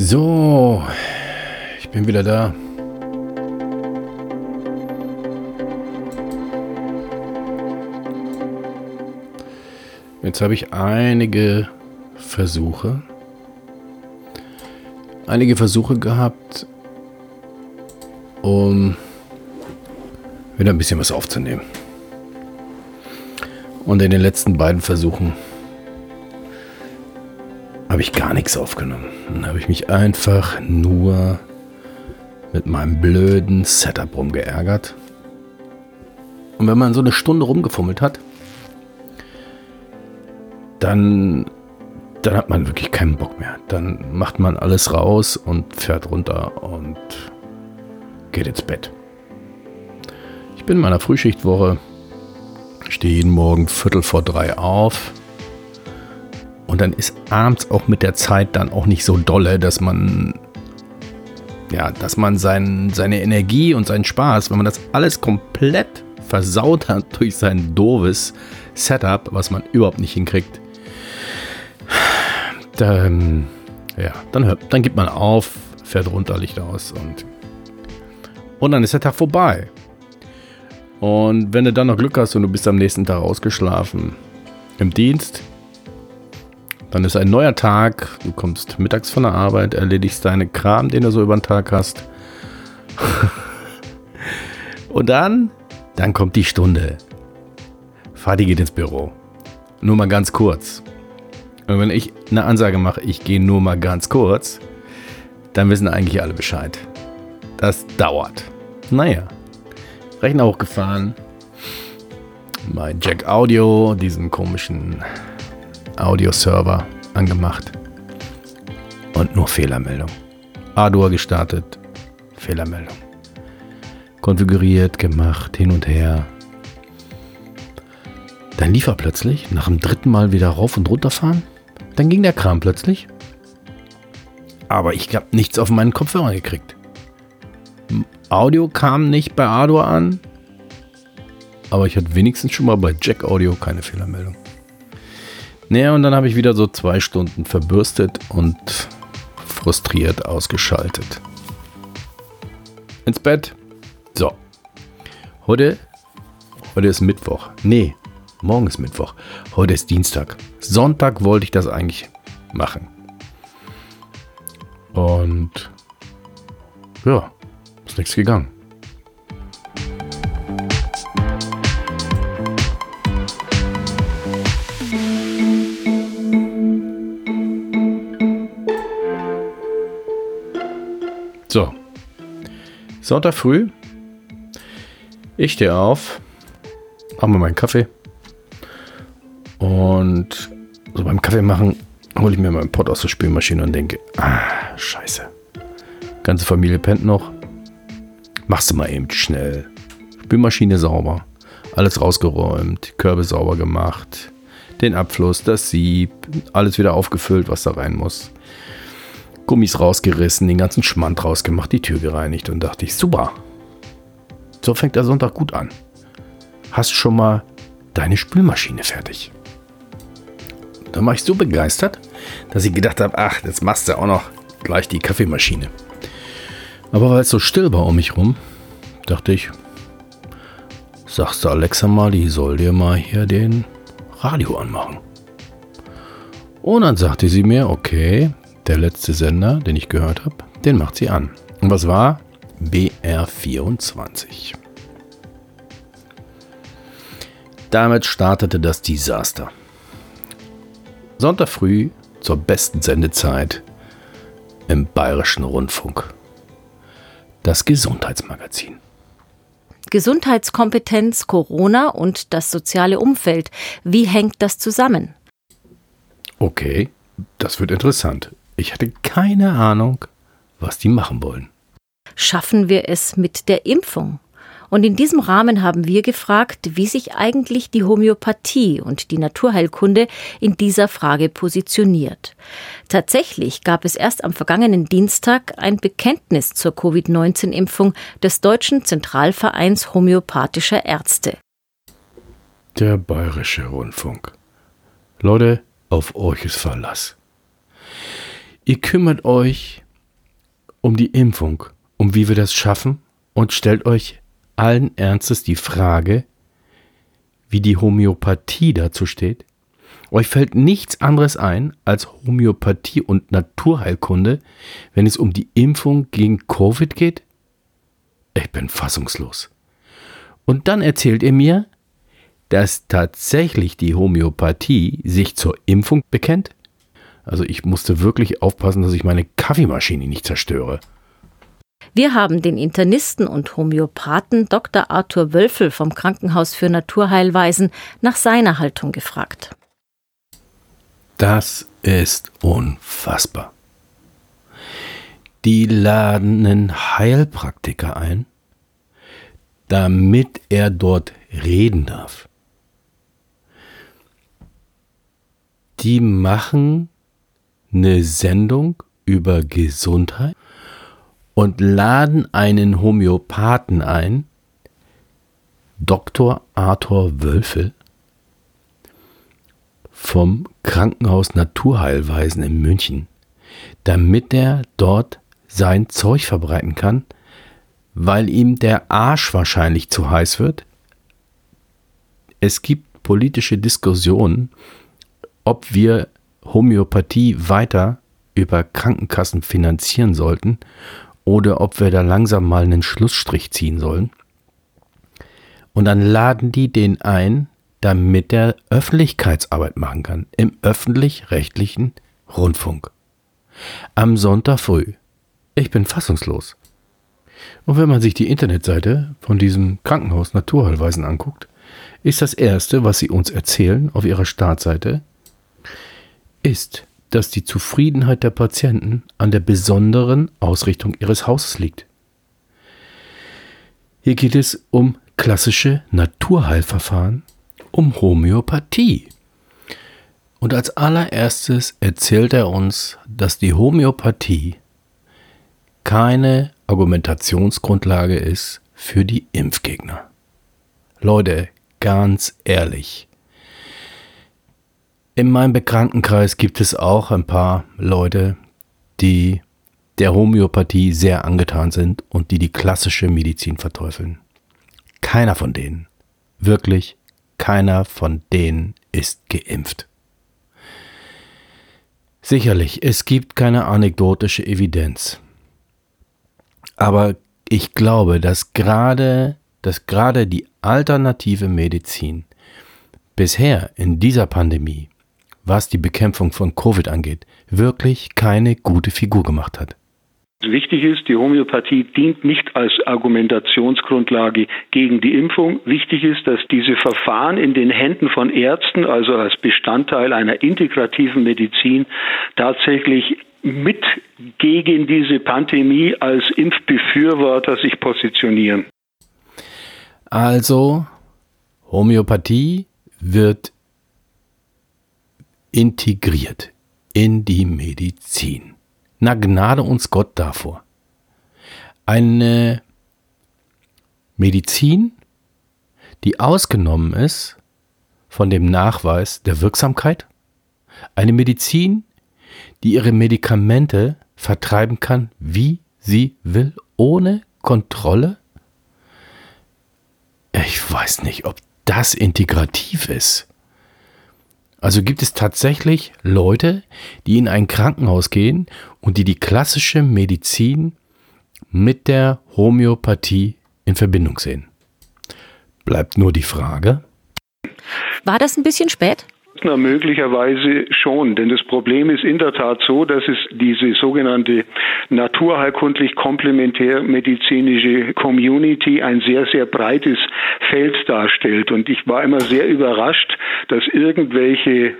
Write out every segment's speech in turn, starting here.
So, ich bin wieder da. Jetzt habe ich einige Versuche, einige Versuche gehabt, um wieder ein bisschen was aufzunehmen. Und in den letzten beiden Versuchen gar nichts aufgenommen. Dann habe ich mich einfach nur mit meinem blöden Setup rumgeärgert. Und wenn man so eine Stunde rumgefummelt hat, dann, dann hat man wirklich keinen Bock mehr. Dann macht man alles raus und fährt runter und geht ins Bett. Ich bin in meiner Frühschichtwoche, stehe jeden Morgen Viertel vor drei auf. Und dann ist abends auch mit der Zeit dann auch nicht so dolle, dass man ja, dass man sein, seine Energie und seinen Spaß, wenn man das alles komplett versaut hat durch sein doofes Setup, was man überhaupt nicht hinkriegt, dann, ja, dann, hört, dann gibt man auf, fährt runter, Licht aus und, und dann ist der Tag vorbei. Und wenn du dann noch Glück hast und du bist am nächsten Tag ausgeschlafen im Dienst, dann ist ein neuer Tag, du kommst mittags von der Arbeit, erledigst deine Kram, den du so über den Tag hast. und dann, dann kommt die Stunde. Fadi geht ins Büro. Nur mal ganz kurz. Und wenn ich eine Ansage mache, ich gehe nur mal ganz kurz, dann wissen eigentlich alle Bescheid. Das dauert. Naja. Rechner hochgefahren. Mein Jack Audio, diesen komischen Audio-Server angemacht. Und nur Fehlermeldung. Ardua gestartet. Fehlermeldung. Konfiguriert, gemacht, hin und her. Dann lief er plötzlich, nach dem dritten Mal wieder rauf und runter fahren. Dann ging der Kram plötzlich. Aber ich habe nichts auf meinen Kopfhörer gekriegt. Audio kam nicht bei Ardua an. Aber ich hatte wenigstens schon mal bei Jack Audio keine Fehlermeldung. Naja, und dann habe ich wieder so zwei Stunden verbürstet und frustriert ausgeschaltet. Ins Bett. So. Heute, heute ist Mittwoch. Nee, morgen ist Mittwoch. Heute ist Dienstag. Sonntag wollte ich das eigentlich machen. Und ja, ist nichts gegangen. Sonntag früh. Ich stehe auf, mache mir meinen Kaffee. Und so beim Kaffee machen hole ich mir meinen Pott aus der Spülmaschine und denke, ah, scheiße. Ganze Familie pennt noch. Machst du mal eben schnell. Spülmaschine sauber. Alles rausgeräumt, Körbe sauber gemacht, den Abfluss, das Sieb, alles wieder aufgefüllt, was da rein muss. Gummis rausgerissen, den ganzen Schmand rausgemacht, die Tür gereinigt und dachte ich, super. So fängt der Sonntag gut an. Hast schon mal deine Spülmaschine fertig. Da war ich so begeistert, dass ich gedacht habe, ach, jetzt machst du auch noch gleich die Kaffeemaschine. Aber weil es so still war um mich rum, dachte ich, sagst du Alexa mal, die soll dir mal hier den Radio anmachen. Und dann sagte sie mir, okay, der letzte Sender, den ich gehört habe, den macht sie an. Und was war? BR24. Damit startete das Desaster. Sonntag früh zur besten Sendezeit im Bayerischen Rundfunk. Das Gesundheitsmagazin. Gesundheitskompetenz, Corona und das soziale Umfeld. Wie hängt das zusammen? Okay, das wird interessant. Ich hatte keine Ahnung, was die machen wollen. Schaffen wir es mit der Impfung? Und in diesem Rahmen haben wir gefragt, wie sich eigentlich die Homöopathie und die Naturheilkunde in dieser Frage positioniert. Tatsächlich gab es erst am vergangenen Dienstag ein Bekenntnis zur Covid-19-Impfung des Deutschen Zentralvereins homöopathischer Ärzte. Der Bayerische Rundfunk. Leute, auf euch ist Verlass. Ihr kümmert euch um die Impfung, um wie wir das schaffen und stellt euch allen Ernstes die Frage, wie die Homöopathie dazu steht. Euch fällt nichts anderes ein als Homöopathie und Naturheilkunde, wenn es um die Impfung gegen Covid geht? Ich bin fassungslos. Und dann erzählt ihr mir, dass tatsächlich die Homöopathie sich zur Impfung bekennt? Also ich musste wirklich aufpassen, dass ich meine Kaffeemaschine nicht zerstöre. Wir haben den Internisten und Homöopathen Dr. Arthur Wölfel vom Krankenhaus für Naturheilweisen nach seiner Haltung gefragt. Das ist unfassbar. Die laden einen Heilpraktiker ein, damit er dort reden darf. Die machen eine Sendung über Gesundheit und laden einen Homöopathen ein, Dr. Arthur Wölfel vom Krankenhaus Naturheilweisen in München, damit er dort sein Zeug verbreiten kann, weil ihm der Arsch wahrscheinlich zu heiß wird. Es gibt politische Diskussionen, ob wir Homöopathie weiter über Krankenkassen finanzieren sollten oder ob wir da langsam mal einen Schlussstrich ziehen sollen. Und dann laden die den ein, damit er Öffentlichkeitsarbeit machen kann im öffentlich-rechtlichen Rundfunk. Am Sonntag früh. Ich bin fassungslos. Und wenn man sich die Internetseite von diesem Krankenhaus Naturheilweisen anguckt, ist das Erste, was sie uns erzählen auf ihrer Startseite, ist, dass die Zufriedenheit der Patienten an der besonderen Ausrichtung ihres Hauses liegt. Hier geht es um klassische Naturheilverfahren, um Homöopathie. Und als allererstes erzählt er uns, dass die Homöopathie keine Argumentationsgrundlage ist für die Impfgegner. Leute, ganz ehrlich, in meinem Bekanntenkreis gibt es auch ein paar Leute, die der Homöopathie sehr angetan sind und die die klassische Medizin verteufeln. Keiner von denen, wirklich keiner von denen ist geimpft. Sicherlich, es gibt keine anekdotische Evidenz. Aber ich glaube, dass gerade, dass gerade die alternative Medizin bisher in dieser Pandemie was die Bekämpfung von Covid angeht, wirklich keine gute Figur gemacht hat. Wichtig ist, die Homöopathie dient nicht als Argumentationsgrundlage gegen die Impfung. Wichtig ist, dass diese Verfahren in den Händen von Ärzten, also als Bestandteil einer integrativen Medizin, tatsächlich mit gegen diese Pandemie als Impfbefürworter sich positionieren. Also, Homöopathie wird integriert in die Medizin. Na gnade uns Gott davor. Eine Medizin, die ausgenommen ist von dem Nachweis der Wirksamkeit. Eine Medizin, die ihre Medikamente vertreiben kann, wie sie will, ohne Kontrolle. Ich weiß nicht, ob das integrativ ist. Also gibt es tatsächlich Leute, die in ein Krankenhaus gehen und die die klassische Medizin mit der Homöopathie in Verbindung sehen. Bleibt nur die Frage. War das ein bisschen spät? Na, möglicherweise schon, denn das Problem ist in der Tat so, dass es diese sogenannte naturheilkundlich komplementärmedizinische Community ein sehr, sehr breites Feld darstellt. Und ich war immer sehr überrascht, dass irgendwelche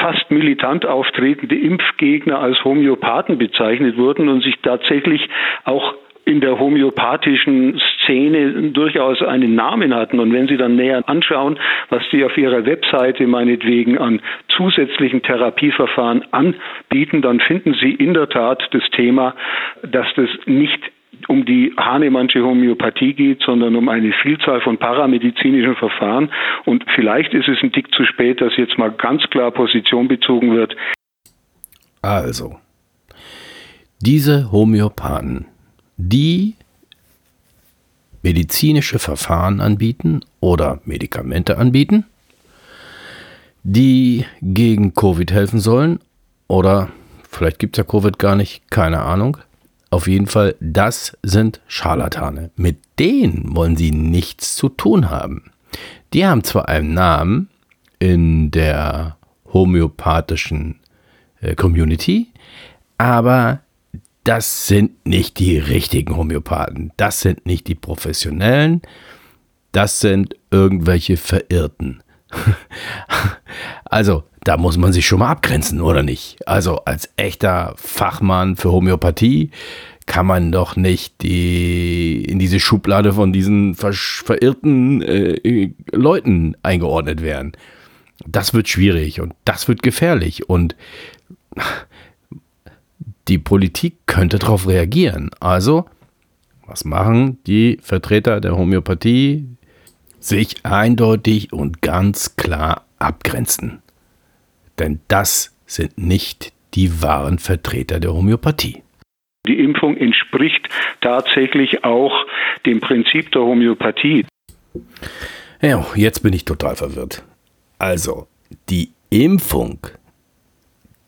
fast militant auftretende Impfgegner als Homöopathen bezeichnet wurden und sich tatsächlich auch in der homöopathischen Szene durchaus einen Namen hatten. Und wenn Sie dann näher anschauen, was Sie auf Ihrer Webseite meinetwegen an zusätzlichen Therapieverfahren anbieten, dann finden Sie in der Tat das Thema, dass das nicht um die Hahnemannsche Homöopathie geht, sondern um eine Vielzahl von paramedizinischen Verfahren. Und vielleicht ist es ein Tick zu spät, dass jetzt mal ganz klar Position bezogen wird. Also, Diese Homöopathen, die medizinische Verfahren anbieten oder Medikamente anbieten, die gegen Covid helfen sollen oder vielleicht gibt es ja Covid gar nicht, keine Ahnung. Auf jeden Fall, das sind Scharlatane. Mit denen wollen sie nichts zu tun haben. Die haben zwar einen Namen in der homöopathischen äh, Community, aber das sind nicht die richtigen Homöopathen. Das sind nicht die Professionellen. Das sind irgendwelche Verirrten. also, da muss man sich schon mal abgrenzen, oder nicht? Also, als echter Fachmann für Homöopathie kann man doch nicht die, in diese Schublade von diesen verirrten äh, Leuten eingeordnet werden. Das wird schwierig und das wird gefährlich und die Politik könnte darauf reagieren. Also, was machen die Vertreter der Homöopathie? Sich eindeutig und ganz klar abgrenzen. Denn das sind nicht die wahren Vertreter der Homöopathie. Die Impfung entspricht tatsächlich auch dem Prinzip der Homöopathie. Ja, jetzt bin ich total verwirrt. Also, die Impfung,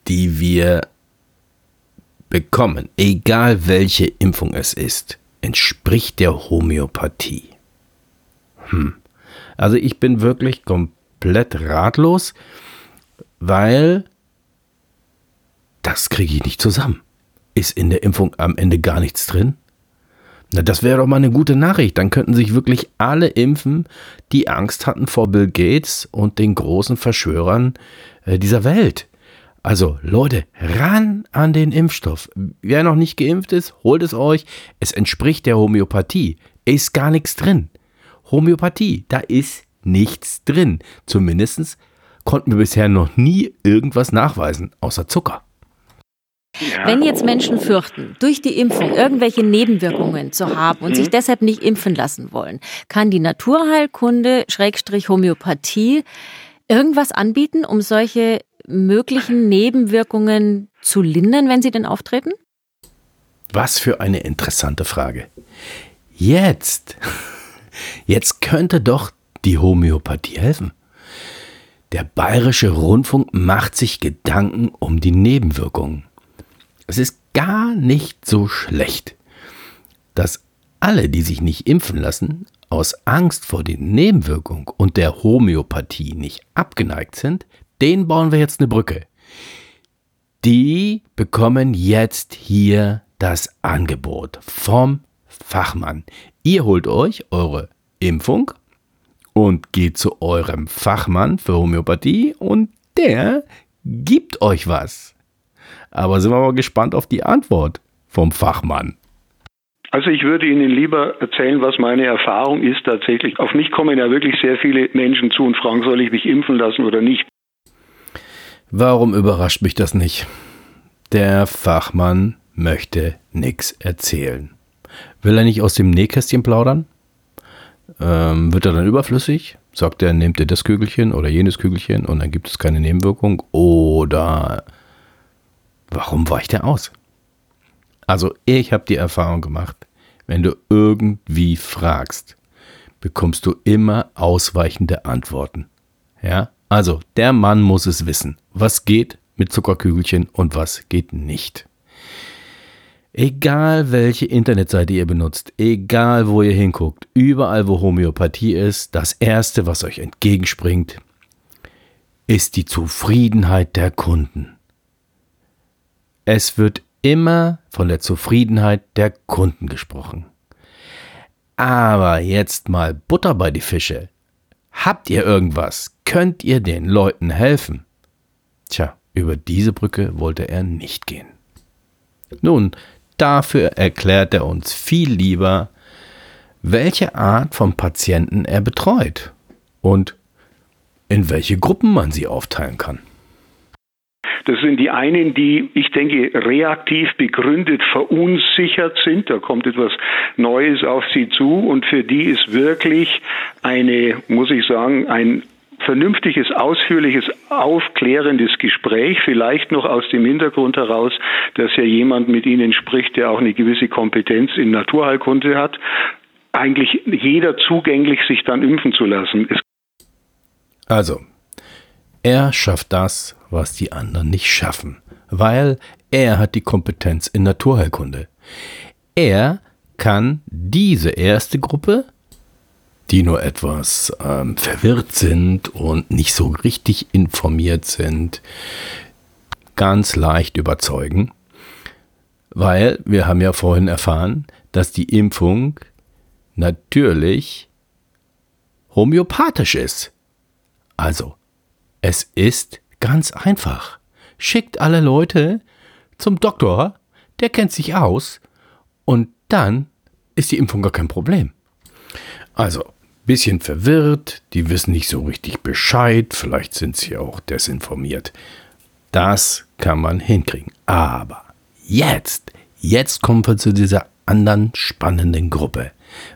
die wir bekommen, egal welche Impfung es ist, entspricht der Homöopathie. Hm. Also ich bin wirklich komplett ratlos, weil das kriege ich nicht zusammen. Ist in der Impfung am Ende gar nichts drin? Na, das wäre doch mal eine gute Nachricht. Dann könnten sich wirklich alle impfen, die Angst hatten vor Bill Gates und den großen Verschwörern äh, dieser Welt. Also Leute, ran an den Impfstoff. Wer noch nicht geimpft ist, holt es euch. Es entspricht der Homöopathie. Ist gar nichts drin. Homöopathie, da ist nichts drin. Zumindest konnten wir bisher noch nie irgendwas nachweisen, außer Zucker. Wenn jetzt Menschen fürchten, durch die Impfung irgendwelche Nebenwirkungen zu haben und mhm. sich deshalb nicht impfen lassen wollen, kann die Naturheilkunde, Schrägstrich Homöopathie, irgendwas anbieten, um solche möglichen Nebenwirkungen zu lindern, wenn sie denn auftreten? Was für eine interessante Frage. Jetzt, jetzt könnte doch die Homöopathie helfen. Der bayerische Rundfunk macht sich Gedanken um die Nebenwirkungen. Es ist gar nicht so schlecht, dass alle, die sich nicht impfen lassen, aus Angst vor den Nebenwirkungen und der Homöopathie nicht abgeneigt sind, denen bauen wir jetzt eine Brücke. Die bekommen jetzt hier das Angebot vom Fachmann. Ihr holt euch eure Impfung und geht zu eurem Fachmann für Homöopathie und der gibt euch was. Aber sind wir mal gespannt auf die Antwort vom Fachmann. Also ich würde Ihnen lieber erzählen, was meine Erfahrung ist tatsächlich. Auf mich kommen ja wirklich sehr viele Menschen zu und fragen, soll ich mich impfen lassen oder nicht. Warum überrascht mich das nicht? Der Fachmann möchte nichts erzählen. Will er nicht aus dem Nähkästchen plaudern? Ähm, wird er dann überflüssig? Sagt er, nehmt ihr das Kügelchen oder jenes Kügelchen und dann gibt es keine Nebenwirkung? Oder warum weicht er aus? Also ich habe die Erfahrung gemacht, wenn du irgendwie fragst, bekommst du immer ausweichende Antworten. Ja? Also, der Mann muss es wissen, was geht mit Zuckerkügelchen und was geht nicht. Egal welche Internetseite ihr benutzt, egal wo ihr hinguckt, überall wo Homöopathie ist, das Erste, was euch entgegenspringt, ist die Zufriedenheit der Kunden. Es wird immer von der Zufriedenheit der Kunden gesprochen. Aber jetzt mal Butter bei die Fische. Habt ihr irgendwas? Könnt ihr den Leuten helfen? Tja, über diese Brücke wollte er nicht gehen. Nun, dafür erklärt er uns viel lieber, welche Art von Patienten er betreut und in welche Gruppen man sie aufteilen kann. Das sind die einen, die, ich denke, reaktiv begründet verunsichert sind. Da kommt etwas Neues auf sie zu und für die ist wirklich eine, muss ich sagen, ein vernünftiges, ausführliches, aufklärendes Gespräch, vielleicht noch aus dem Hintergrund heraus, dass ja jemand mit Ihnen spricht, der auch eine gewisse Kompetenz in Naturheilkunde hat, eigentlich jeder zugänglich, sich dann impfen zu lassen. Es also, er schafft das, was die anderen nicht schaffen, weil er hat die Kompetenz in Naturheilkunde. Er kann diese erste Gruppe, die nur etwas ähm, verwirrt sind und nicht so richtig informiert sind, ganz leicht überzeugen, weil wir haben ja vorhin erfahren, dass die Impfung natürlich homöopathisch ist. Also, es ist ganz einfach. Schickt alle Leute zum Doktor, der kennt sich aus, und dann ist die Impfung gar kein Problem. Also, bisschen verwirrt, die wissen nicht so richtig Bescheid, vielleicht sind sie auch desinformiert. Das kann man hinkriegen. Aber jetzt, jetzt kommen wir zu dieser anderen spannenden Gruppe,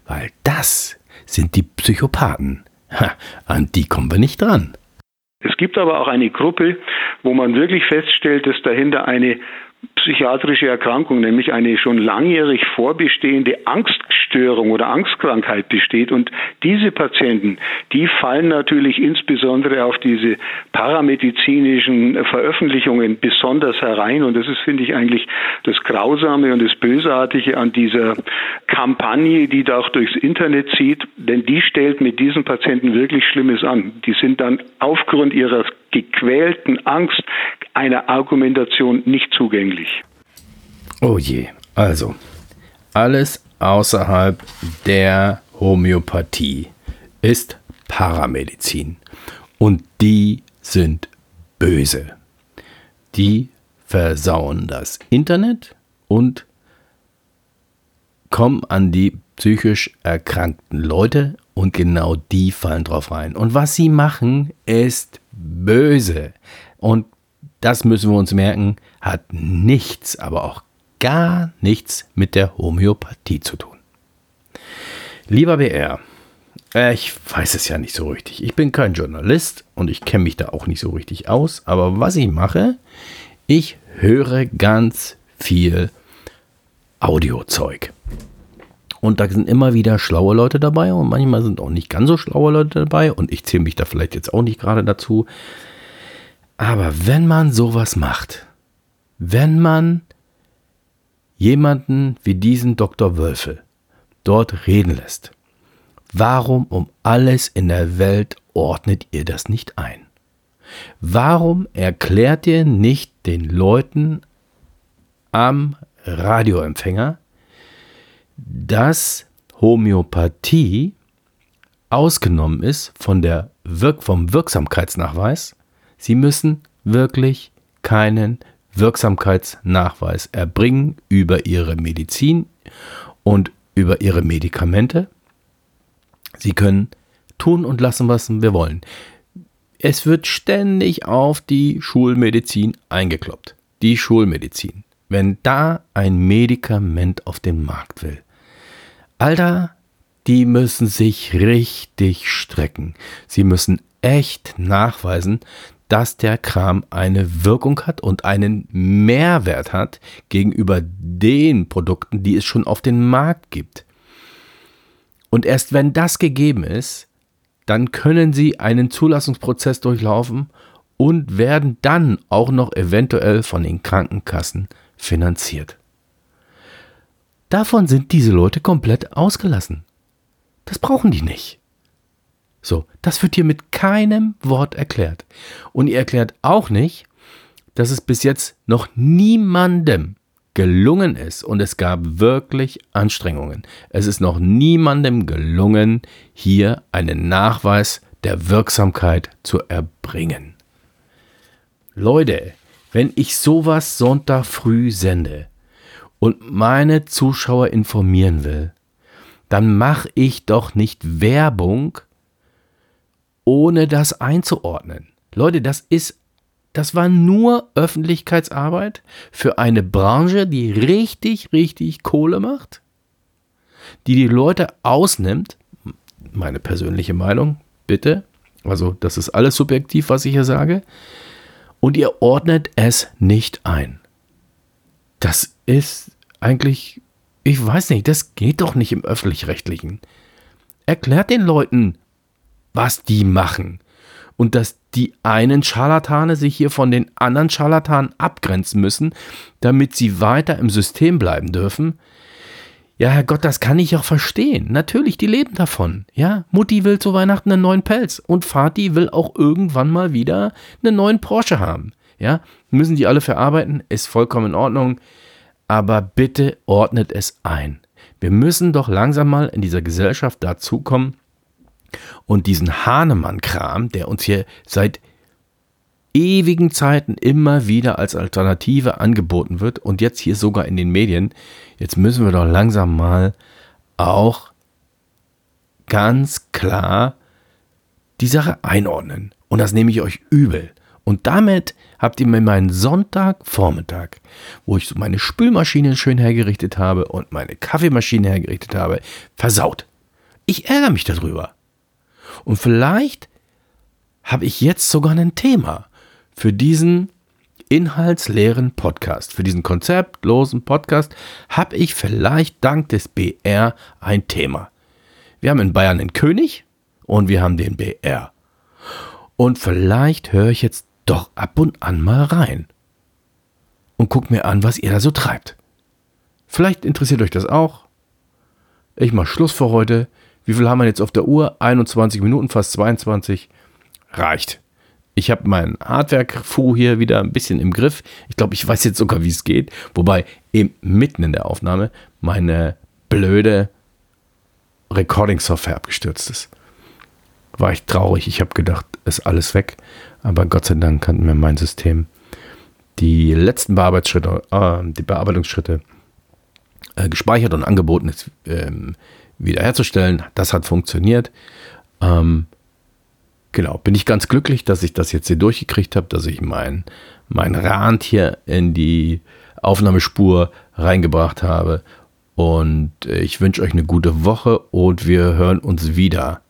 weil das sind die Psychopathen. Ha, an die kommen wir nicht dran. Es gibt aber auch eine Gruppe, wo man wirklich feststellt, dass dahinter eine psychiatrische Erkrankung, nämlich eine schon langjährig vorbestehende Angststörung oder Angstkrankheit besteht. Und diese Patienten, die fallen natürlich insbesondere auf diese paramedizinischen Veröffentlichungen besonders herein. Und das ist, finde ich, eigentlich das Grausame und das Bösartige an dieser Kampagne, die da auch durchs Internet zieht. Denn die stellt mit diesen Patienten wirklich Schlimmes an. Die sind dann aufgrund ihrer gequälten Angst einer Argumentation nicht zugänglich. Oh je, also alles außerhalb der Homöopathie ist Paramedizin und die sind böse. Die versauen das Internet und kommen an die psychisch erkrankten Leute und genau die fallen drauf rein. Und was sie machen, ist böse. Und das müssen wir uns merken, hat nichts, aber auch gar nichts mit der Homöopathie zu tun. Lieber BR, äh, ich weiß es ja nicht so richtig. Ich bin kein Journalist und ich kenne mich da auch nicht so richtig aus. Aber was ich mache, ich höre ganz viel Audiozeug. Und da sind immer wieder schlaue Leute dabei und manchmal sind auch nicht ganz so schlaue Leute dabei und ich zähle mich da vielleicht jetzt auch nicht gerade dazu. Aber wenn man sowas macht, wenn man jemanden wie diesen Dr. Wölfel dort reden lässt, warum um alles in der Welt ordnet ihr das nicht ein? Warum erklärt ihr nicht den Leuten am Radioempfänger, dass Homöopathie ausgenommen ist von der Wirk vom Wirksamkeitsnachweis. Sie müssen wirklich keinen Wirksamkeitsnachweis erbringen über ihre Medizin und über ihre Medikamente. Sie können tun und lassen, was wir wollen. Es wird ständig auf die Schulmedizin eingekloppt. Die Schulmedizin. Wenn da ein Medikament auf den Markt will, Alter, die müssen sich richtig strecken. Sie müssen echt nachweisen, dass der Kram eine Wirkung hat und einen Mehrwert hat gegenüber den Produkten, die es schon auf den Markt gibt. Und erst wenn das gegeben ist, dann können Sie einen Zulassungsprozess durchlaufen und werden dann auch noch eventuell von den Krankenkassen finanziert. Davon sind diese Leute komplett ausgelassen. Das brauchen die nicht. So, das wird hier mit keinem Wort erklärt. Und ihr erklärt auch nicht, dass es bis jetzt noch niemandem gelungen ist, und es gab wirklich Anstrengungen, es ist noch niemandem gelungen, hier einen Nachweis der Wirksamkeit zu erbringen. Leute, wenn ich sowas Sonntag früh sende, und meine Zuschauer informieren will, dann mache ich doch nicht Werbung, ohne das einzuordnen. Leute, das ist, das war nur Öffentlichkeitsarbeit für eine Branche, die richtig, richtig Kohle macht, die die Leute ausnimmt. Meine persönliche Meinung, bitte. Also das ist alles subjektiv, was ich hier sage. Und ihr ordnet es nicht ein. Das ist eigentlich, ich weiß nicht, das geht doch nicht im öffentlich-rechtlichen. Erklärt den Leuten, was die machen. Und dass die einen Scharlatane sich hier von den anderen Scharlatanen abgrenzen müssen, damit sie weiter im System bleiben dürfen. Ja, Herrgott, das kann ich auch verstehen. Natürlich, die leben davon. Ja, Mutti will zu Weihnachten einen neuen Pelz und Vati will auch irgendwann mal wieder einen neuen Porsche haben. Ja, müssen die alle verarbeiten, ist vollkommen in Ordnung. Aber bitte ordnet es ein. Wir müssen doch langsam mal in dieser Gesellschaft dazukommen und diesen Hahnemann-Kram, der uns hier seit ewigen Zeiten immer wieder als Alternative angeboten wird und jetzt hier sogar in den Medien, jetzt müssen wir doch langsam mal auch ganz klar die Sache einordnen. Und das nehme ich euch übel. Und damit habt ihr mir meinen Sonntagvormittag, wo ich meine Spülmaschine schön hergerichtet habe und meine Kaffeemaschine hergerichtet habe, versaut. Ich ärgere mich darüber. Und vielleicht habe ich jetzt sogar ein Thema für diesen inhaltsleeren Podcast, für diesen konzeptlosen Podcast, habe ich vielleicht dank des BR ein Thema. Wir haben in Bayern den König und wir haben den BR. Und vielleicht höre ich jetzt doch ab und an mal rein und guck mir an, was ihr da so treibt. Vielleicht interessiert euch das auch. Ich mache Schluss für heute. Wie viel haben wir jetzt auf der Uhr? 21 Minuten, fast 22. Reicht. Ich habe mein Hardware-Fu hier wieder ein bisschen im Griff. Ich glaube, ich weiß jetzt sogar, wie es geht. Wobei eben mitten in der Aufnahme meine blöde Recording-Software abgestürzt ist. War ich traurig. Ich habe gedacht, ist alles weg. Aber Gott sei Dank kann mir mein System die letzten Bearbeitungsschritte, äh, die Bearbeitungsschritte äh, gespeichert und angeboten ist, ähm, wiederherzustellen. Das hat funktioniert. Ähm, genau, bin ich ganz glücklich, dass ich das jetzt hier durchgekriegt habe, dass ich mein, mein Rand hier in die Aufnahmespur reingebracht habe. Und ich wünsche euch eine gute Woche und wir hören uns wieder.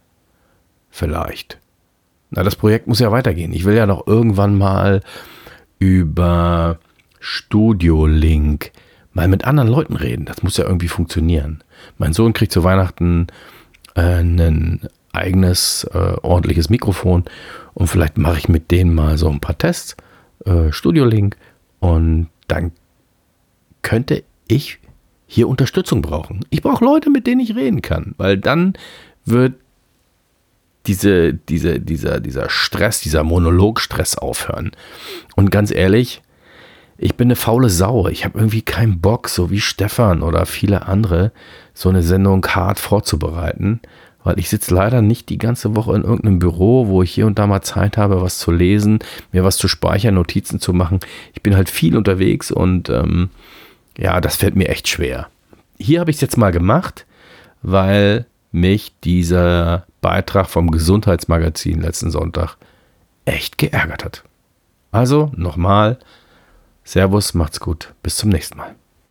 Vielleicht. Na, das Projekt muss ja weitergehen. Ich will ja noch irgendwann mal über Studio Link mal mit anderen Leuten reden. Das muss ja irgendwie funktionieren. Mein Sohn kriegt zu Weihnachten äh, ein eigenes äh, ordentliches Mikrofon und vielleicht mache ich mit denen mal so ein paar Tests, äh, Studio Link und dann könnte ich hier Unterstützung brauchen. Ich brauche Leute, mit denen ich reden kann, weil dann wird diese, diese, dieser, dieser Stress, dieser Monologstress aufhören. Und ganz ehrlich, ich bin eine faule Sau. Ich habe irgendwie keinen Bock, so wie Stefan oder viele andere, so eine Sendung hart vorzubereiten, weil ich sitze leider nicht die ganze Woche in irgendeinem Büro, wo ich hier und da mal Zeit habe, was zu lesen, mir was zu speichern, Notizen zu machen. Ich bin halt viel unterwegs und ähm, ja, das fällt mir echt schwer. Hier habe ich es jetzt mal gemacht, weil mich dieser Beitrag vom Gesundheitsmagazin letzten Sonntag echt geärgert hat. Also nochmal, Servus, macht's gut, bis zum nächsten Mal.